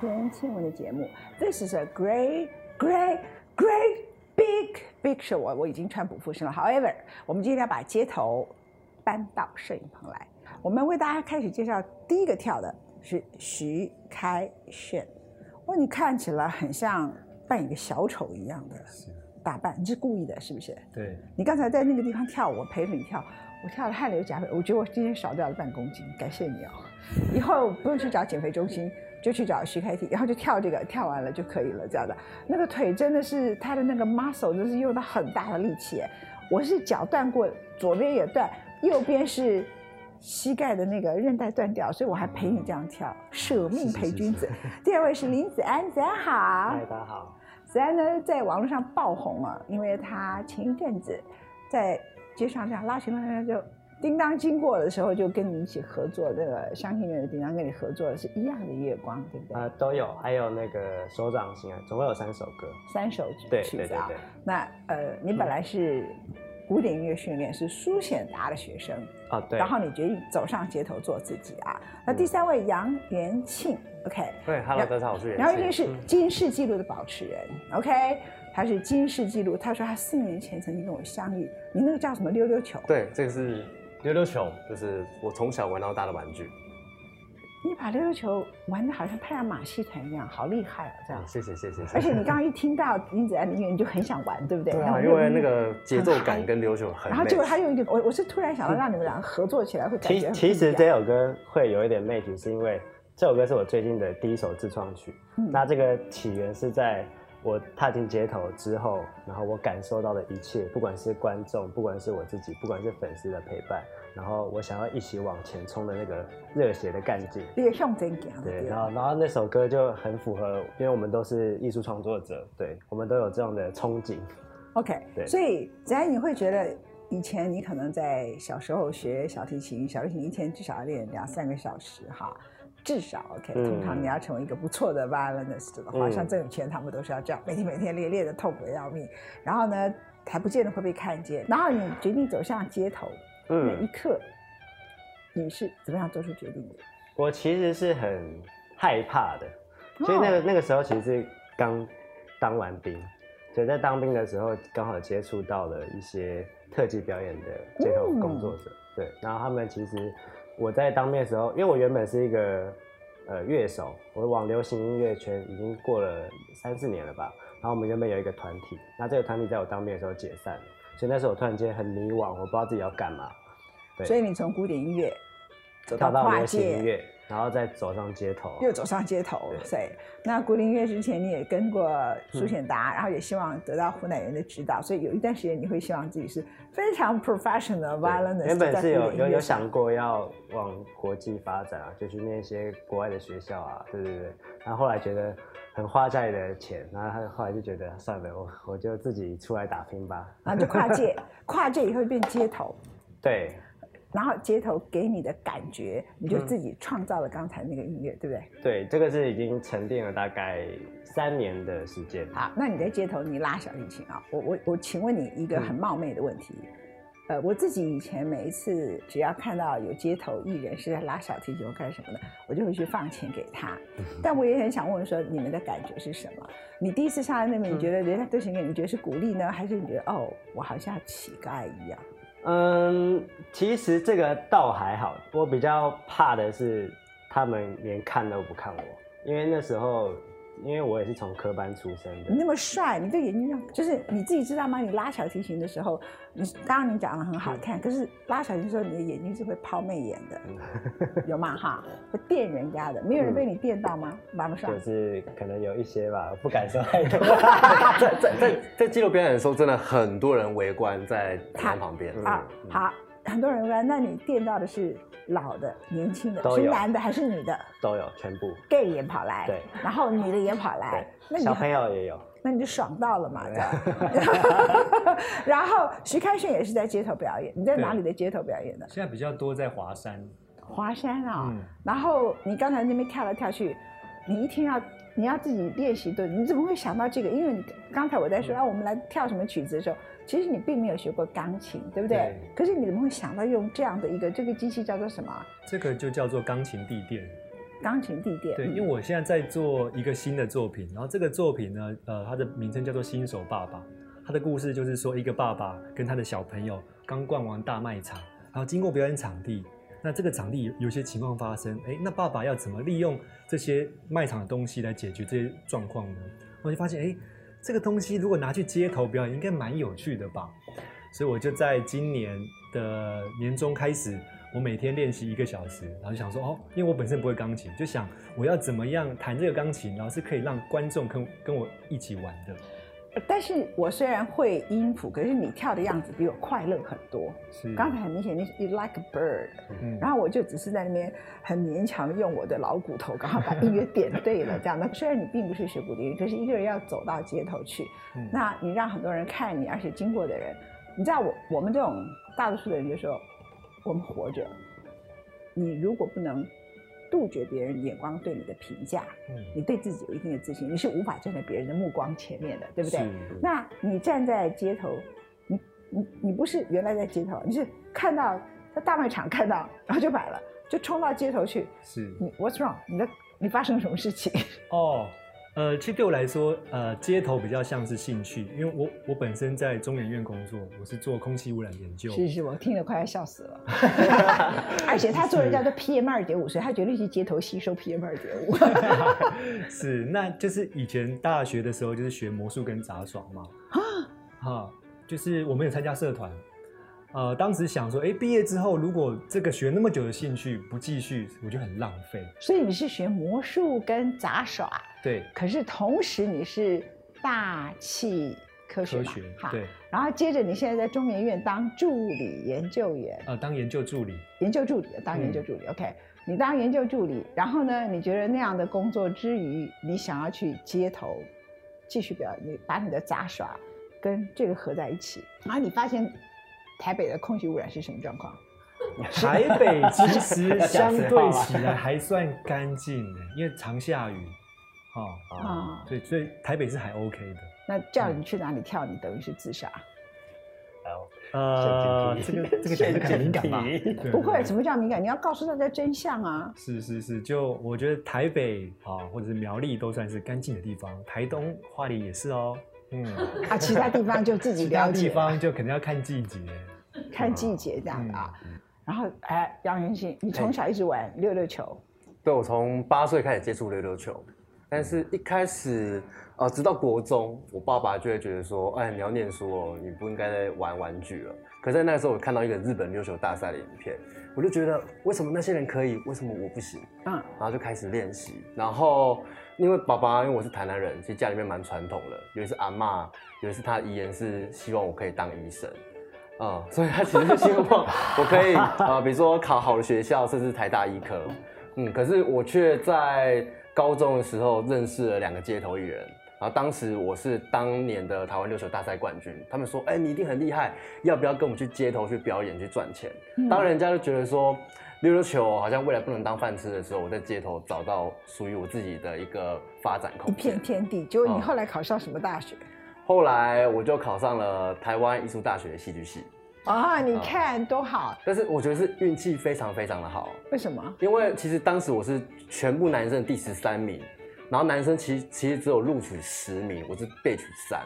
天亲文的节目。This is a great, great, great big big show。我我已经川普附身了。However，我们今天要把街头搬到摄影棚来。我们为大家开始介绍第一个跳的是徐开炫。哇，你看起来很像扮演一个小丑一样的打扮，你是故意的，是不是？对。你刚才在那个地方跳，我陪着你跳。我跳了汗流浃背，我觉得我今天少掉了半公斤，感谢你哦。以后不用去找减肥中心，就去找徐开体，然后就跳这个，跳完了就可以了，这样的。那个腿真的是他的那个 muscle，真是用到很大的力气。我是脚断过，左边也断，右边是膝盖的那个韧带断掉，所以我还陪你这样跳，舍命陪君子。第二位是林子安，子安好。嗨，大家好。子安呢，在网络上爆红了，因为他前一阵子在。街上这样拉群拉就叮当经过的时候，就跟你一起合作。这个相信院的叮当跟你合作的是一样的月光，对不对？啊，都有，还有那个手掌心啊，总共有三首歌，三首曲子啊。那呃，你本来是古典音乐训练，是苏显达的学生啊，对。然后你决定走上街头做自己啊。那第三位杨元庆，OK？对，Hello，大家好，我是元庆。杨元庆是金氏纪录的保持人，OK？他是金氏纪录，他说他四年前曾经跟我相遇。你那个叫什么溜溜球？对，这个是溜溜球，就是我从小玩到大的玩具。你把溜溜球玩的好像太阳马戏团一样，好厉害啊！这样，谢谢谢谢。而且你刚刚一听到林子安的音乐，你就很想玩，对不对？对啊，因为那个节奏感跟溜溜球很。然后结果他用一个，我我是突然想到 让你们两个合作起来会感觉。其实这首歌会有一点魅力，是因为这首歌是我最近的第一首自创曲。那这个起源是在。我踏进街头之后，然后我感受到的一切，不管是观众，不管是我自己，不管是粉丝的陪伴，然后我想要一起往前冲的那个热血的干劲，别向前行。对，然后然后那首歌就很符合，因为我们都是艺术创作者，对我们都有这样的憧憬。OK，对，所以只要你会觉得以前你可能在小时候学小提琴，小提琴一天至少要练两三个小时，哈。至少 OK，通常你要成为一个不错的 violinist 的话，像郑有钱他们都是要这样，每天每天练，练的痛苦的要命。然后呢，还不见得会被看见。然后你决定走向街头，那一刻，你是怎么样做出决定的？我其实是很害怕的，所以那个那个时候其实是刚当完兵，所以在当兵的时候刚好接触到了一些特技表演的街头工作者，对，然后他们其实。我在当面的时候，因为我原本是一个呃乐手，我往流行音乐圈已经过了三四年了吧。然后我们原本有一个团体，那这个团体在我当面的时候解散了，所以那时候我突然间很迷惘，我不知道自己要干嘛。对，所以你从古典音乐走到流行音乐。然后再走上街头，又走上街头。对，那古林乐之前你也跟过苏显达，然后也希望得到湖南人的指导，所以有一段时间你会希望自己是非常 professional violinist。原本是有有有想过要往国际发展啊，就去念一些国外的学校啊，对对对。然后后来觉得很花家里的钱，然后他后来就觉得算了，我我就自己出来打拼吧。然后就跨界，跨界以后变街头。对。然后街头给你的感觉，你就自己创造了刚才那个音乐，对不对？对，这个是已经沉淀了大概三年的时间。好，那你在街头你拉小提琴啊？我我我，请问你一个很冒昧的问题，呃，我自己以前每一次只要看到有街头艺人是在拉小提琴或干什么的，我就会去放钱给他。但我也很想问说，你们的感觉是什么？你第一次上来那边，你觉得人家都行给你觉得是鼓励呢，还是你觉得哦，我好像乞丐一样？嗯，其实这个倒还好，我比较怕的是他们连看都不看我，因为那时候。因为我也是从科班出身的。你那么帅，你的眼睛就是你自己知道吗？你拉小提琴的时候，你当然你长得很好看，可是拉小提琴的时候，你的眼睛是会抛媚眼的，有吗？哈，会电人家的，没有人被你电到吗？马不上，就是可能有一些吧，不敢说太多。在在在在纪录表演的时候，真的很多人围观在他旁边啊。好，很多人围观，那你电到的是？老的、年轻的，是男的还是女的？都有，全部。gay 也跑来，对，然后女的也跑来，那小朋友也有，那你就爽到了嘛，这样。然后徐开炫也是在街头表演，你在哪里的街头表演的？现在比较多在华山。华山啊，然后你刚才那边跳来跳去，你一天要你要自己练习对，你怎么会想到这个？因为你刚才我在说啊，我们来跳什么曲子的时候。其实你并没有学过钢琴，对不对？可是你怎么会想到用这样的一个这个机器叫做什么？这个就叫做钢琴地垫。钢琴地垫。对，因为我现在在做一个新的作品，然后这个作品呢，呃，它的名称叫做《新手爸爸》。他的故事就是说，一个爸爸跟他的小朋友刚逛完大卖场，然后经过表演场地，那这个场地有些情况发生，哎，那爸爸要怎么利用这些卖场的东西来解决这些状况呢？我就发现，哎，这个东西如果拿去街头表演，应该蛮有趣的吧？所以我就在今年的年中开始，我每天练习一个小时，然后就想说，哦，因为我本身不会钢琴，就想我要怎么样弹这个钢琴，然后是可以让观众跟跟我一起玩的。但是我虽然会音符，可是你跳的样子比我快乐很多。是，刚才很明显你你 like a bird，嗯，然后我就只是在那边很勉强用我的老骨头，刚好把音乐点对了这样。的。虽然你并不是学古典乐，可是一个人要走到街头去，那你让很多人看你，而且经过的人，你知道我我们这种大多数的人就说，我们活着，你如果不能。杜绝别人眼光对你的评价，嗯，你对自己有一定的自信，你是无法站在别人的目光前面的，对不对？那你站在街头，你你你不是原来在街头，你是看到在大卖场看到，然后就买了，就冲到街头去。是，你 What's wrong？你的你发生了什么事情？哦。呃，其实对我来说，呃，街头比较像是兴趣，因为我我本身在中研院工作，我是做空气污染研究。是是，我听了快要笑死了。而且他做人家的 PM 二点五，所以他绝对去街头吸收 PM 二点五。是，那就是以前大学的时候就是学魔术跟杂耍嘛。啊，哈，就是我们有参加社团。呃，当时想说，哎，毕业之后如果这个学那么久的兴趣不继续，我就很浪费。所以你是学魔术跟杂耍，对。可是同时你是大气科学，科学，对。然后接着你现在在中研院当助理研究员，呃，当研究助理，研究助理，当研究助理，OK。你当研究助理，然后呢，你觉得那样的工作之余，你想要去街头继续表演，你把你的杂耍跟这个合在一起，然后你发现。台北的空气污染是什么状况？台北其实 相对起来还算干净的，因为常下雨，哦啊，所以所以台北是还 OK 的。那叫你去哪里跳，你等于是自杀。呃，这个这个讲的很敏感吧？不会，什么叫敏感？你要告诉大家真相啊！是是是，就我觉得台北啊，或者是苗栗都算是干净的地方，台东花莲也是哦。嗯，啊，其他地方就自己了解。地方就肯定要看季节，看季节这样的啊。然后，哎，杨元庆，你从小一直玩溜溜球？对，我从八岁开始接触溜溜球，但是一开始，呃，直到国中，我爸爸就会觉得说，哎，你要念书哦，你不应该再玩玩具了。可在那个时候，我看到一个日本溜球大赛的影片，我就觉得，为什么那些人可以，为什么我不行？嗯，然后就开始练习，然后。因为爸爸，因为我是台南人，其实家里面蛮传统的。有一次阿妈，有一次他遗言是希望我可以当医生，嗯，所以他其实是希望我可以啊，比如说考好的学校，甚至台大医科。嗯，可是我却在高中的时候认识了两个街头艺人，然后当时我是当年的台湾六球大赛冠军，他们说，哎，你一定很厉害，要不要跟我们去街头去表演去赚钱？当人家就觉得说。溜溜球好像未来不能当饭吃的时候，我在街头找到属于我自己的一个发展空间，一片天地。结果你后来考上什么大学？后来我就考上了台湾艺术大学的戏剧系。啊，你看多好！但是我觉得是运气非常非常的好。为什么？因为其实当时我是全部男生第十三名，然后男生其实其实只有录取十名，我是被取三。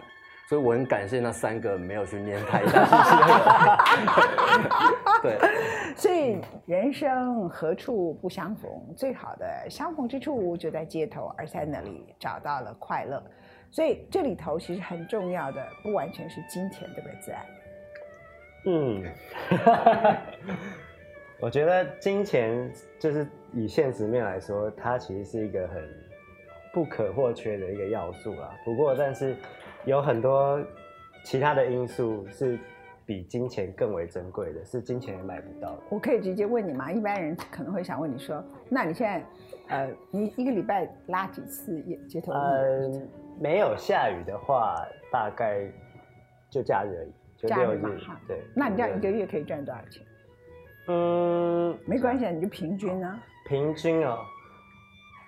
所以我很感谢那三个没有去念台大 对，所以人生何处不相逢？最好的相逢之处就在街头，而在那里找到了快乐。所以这里头其实很重要的，不完全是金钱，对不对？自然。嗯，我觉得金钱就是以现实面来说，它其实是一个很不可或缺的一个要素啦。不过，但是。有很多其他的因素是比金钱更为珍贵的，是金钱也买不到的。我可以直接问你吗？一般人可能会想问你说：“那你现在，呃，你一个礼拜拉几次街头？”嗯，没有下雨的话，大概就假日而已，就六日。对。那你这样一个月可以赚多少钱？嗯，没关系，你就平均啊。平均啊，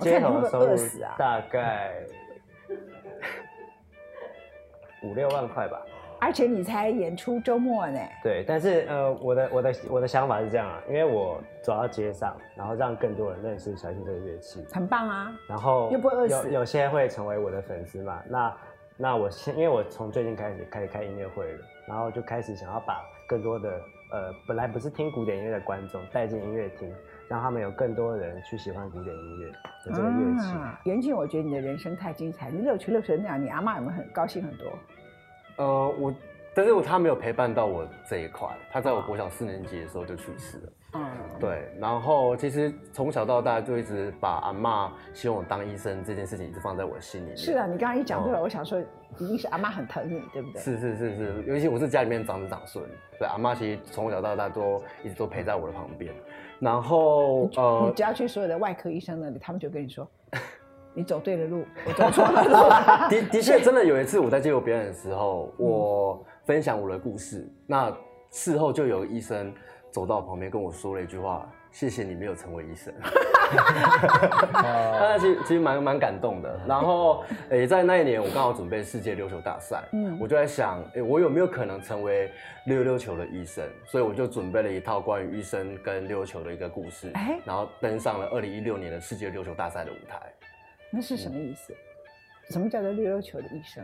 街头收入大概。五六万块吧，而且你才演出周末呢。对，但是呃，我的我的我的想法是这样啊，因为我走到街上，然后让更多人认识小提这个乐器，很棒啊！然后又不会饿死有有些会成为我的粉丝嘛。那那我先，因为我从最近开始开始开音乐会了，然后就开始想要把更多的呃本来不是听古典音乐的观众带进音乐厅，让他们有更多人去喜欢古典音乐的这个乐器。啊袁静，我觉得你的人生太精彩，你六球六球那样，你阿妈有没有很高兴很多？呃，我，但是我他没有陪伴到我这一块，他在我国小四年级的时候就去世了。嗯，对，然后其实从小到大就一直把阿妈希望我当医生这件事情一直放在我心里面。是啊，你刚刚一讲出来，我想说，一定是阿妈很疼你，对不对？是是是是，尤其我是家里面长子长孙，对阿妈其实从小到大都一直都陪在我的旁边。然后你呃，只要去所有的外科医生那里，他们就跟你说，你走对了路，我走错了路。的的确真的有一次我在接受表演的时候，我分享我的故事，那事后就有医生走到我旁边跟我说了一句话：“谢谢你没有成为医生。”他其实其实蛮蛮感动的。然后，诶、在那一年我刚好准备世界溜球大赛，嗯我就在想，诶、我有没有可能成为溜溜球的医生？所以我就准备了一套关于医生跟溜球的一个故事，哎然后登上了二零一六年的世界溜球大赛的舞台。那是什么意思？什么叫做溜溜球的医生？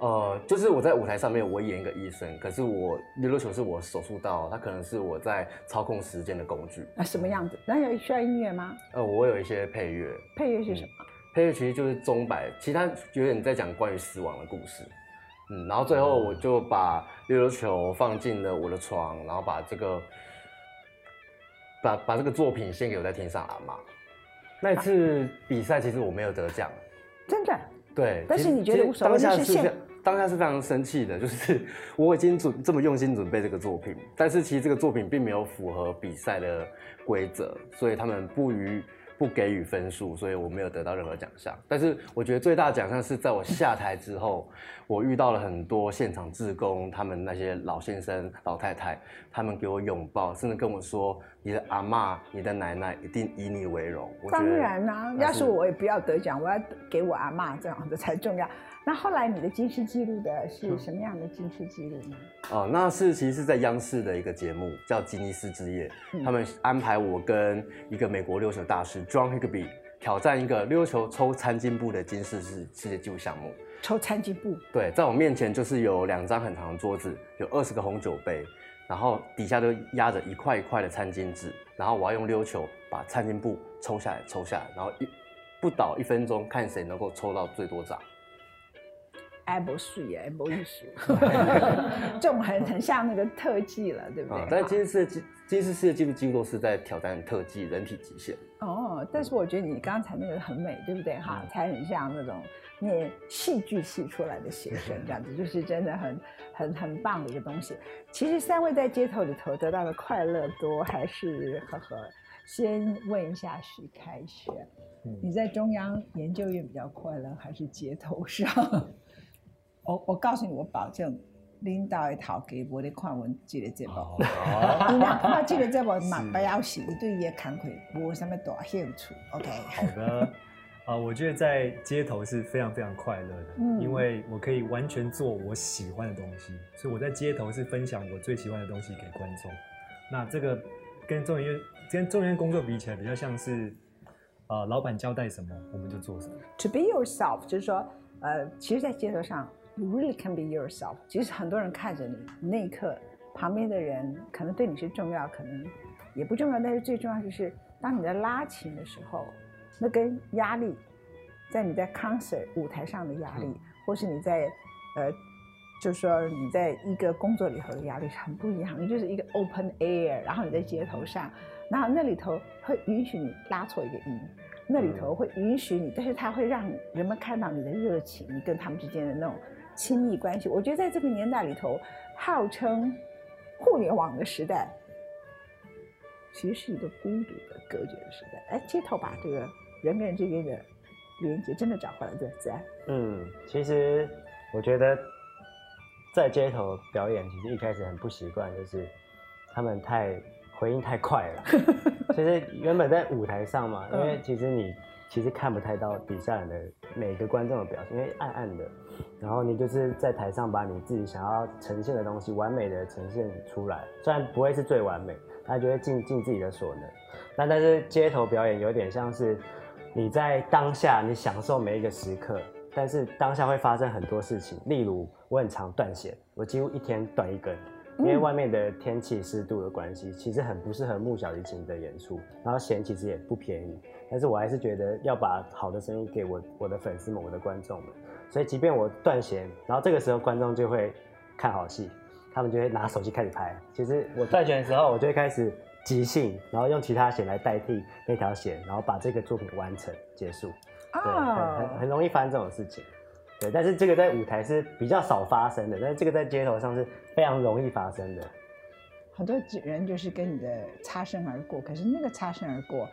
呃，就是我在舞台上面，我演一个医生，可是我溜溜球是我手术刀，它可能是我在操控时间的工具。啊，什么样子？那有需要音乐吗？呃，我有一些配乐，配乐是什么？配乐其实就是钟摆，其他有点在讲关于死亡的故事。嗯，然后最后我就把溜溜球放进了我的床，然后把这个把把这个作品献给我在天上阿妈。那次比赛其实我没有得奖，真的？对，但是你觉得无所谓是现是非常当下是非常生气的，就是 我已经准这么用心准备这个作品，但是其实这个作品并没有符合比赛的规则，所以他们不予不给予分数，所以我没有得到任何奖项。但是我觉得最大的奖项是在我下台之后，我遇到了很多现场志工，他们那些老先生、老太太，他们给我拥抱，甚至跟我说：“你的阿妈、你的奶奶一定以你为荣。”当然啦、那要是我也不要得奖，我要给我阿妈这样的才重要。那后来你的金氏记录的是什么样的金氏记录呢？哦，那是其实是在央视的一个节目叫《吉尼斯之夜》，嗯他们安排我跟一个美国溜球大师 John Higby 挑战一个溜球抽餐巾布的金氏世世界纪录项目。抽餐巾布，对，在我面前就是有两张很长的桌子，有二十个红酒杯，然后底下都压着一块一块的餐巾纸，然后我要用溜球把餐巾布抽下来，抽下来，然后一不倒一分钟，看谁能够抽到最多张。哎，不是哎，不艺术，这种很很像那个特技了，对不对？啊，但金氏纪金氏世界纪录几乎都是在挑战特技人体极限。哦，但是我觉得你刚才那个很美，对不对哈？才很像那种念戏剧系出来的学生，这样子就是真的很很很棒的一个东西。其实三位在街头里头得到的快乐多，还是呵呵。先问一下徐开轩，嗯你在中央研究院比较快乐，还是街头上？我我告诉你，我保证。领导的头家无咧看阮即 个节目，哦，伊若看即个节目嘛，不要死伊对伊的工课无什么大兴趣。OK，好的。啊、我觉得在街头是非常非常快乐的，嗯因为我可以完全做我喜欢的东西，所以我在街头是分享我最喜欢的东西给观众。那这个跟中研院跟中研院工作比起来，比较像是，呃，老板交代什么我们就做什么。To be yourself，就是说，呃，其实，在街头上，you really can be yourself。即使很多人看着你，那一刻旁边的人可能对你是重要，可能也不重要，但是最重要就是，当你在拉琴的时候，那跟压力，在你在 concert 舞台上的压力，或是你在呃，就是说你在一个工作里头的压力是很不一样。你就是一个 open air，然后你在街头上，然后那里头会允许你拉错一个音。那里头会允许你，但是它会让人们看到你的热情，你跟他们之间的那种亲密关系。我觉得在这个年代里头，号称互联网的时代，其实是一个孤独的、隔绝的时代。哎，街头把这个人跟人之间的连接真的找回来，对不对？嗯，其实我觉得在街头表演，其实一开始很不习惯，就是他们太回应太快了。其实原本在舞台上嘛，因为嗯其实你其实看不太到底下人的每个观众的表情，因为暗暗的，然后你就是在台上把你自己想要呈现的东西完美的呈现出来，虽然不会是最完美，但就会尽尽自己的所能。那但是街头表演有点像是你在当下你享受每一个时刻，但是当下会发生很多事情，例如我很常断线，我几乎一天断一根。因为外面的天气湿度的关系，其实很不适合木小提琴的演出，然后弦其实也不便宜，但是我还是觉得要把好的声音给我我的粉丝们、我的观众们，所以即便我断弦，然后这个时候观众就会看好戏，他们就会拿手机开始拍。其实我断弦的时候，我就会开始即兴，然后用其他弦来代替那条弦，然后把这个作品完成结束。对，很很很容易发生这种事情。对，但是这个在舞台是比较少发生的，但是这个在街头上是非常容易发生的。很多人就是跟你的擦身而过，可是那个擦身而过，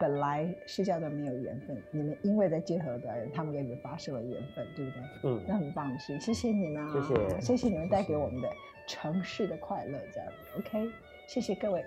本来是叫做没有缘分你们因为在结合表演他们给你们发生了缘分对不对？嗯。那很棒谢谢你们啊谢谢谢谢你们带给我们的城市的快乐这样 ok 谢谢各位。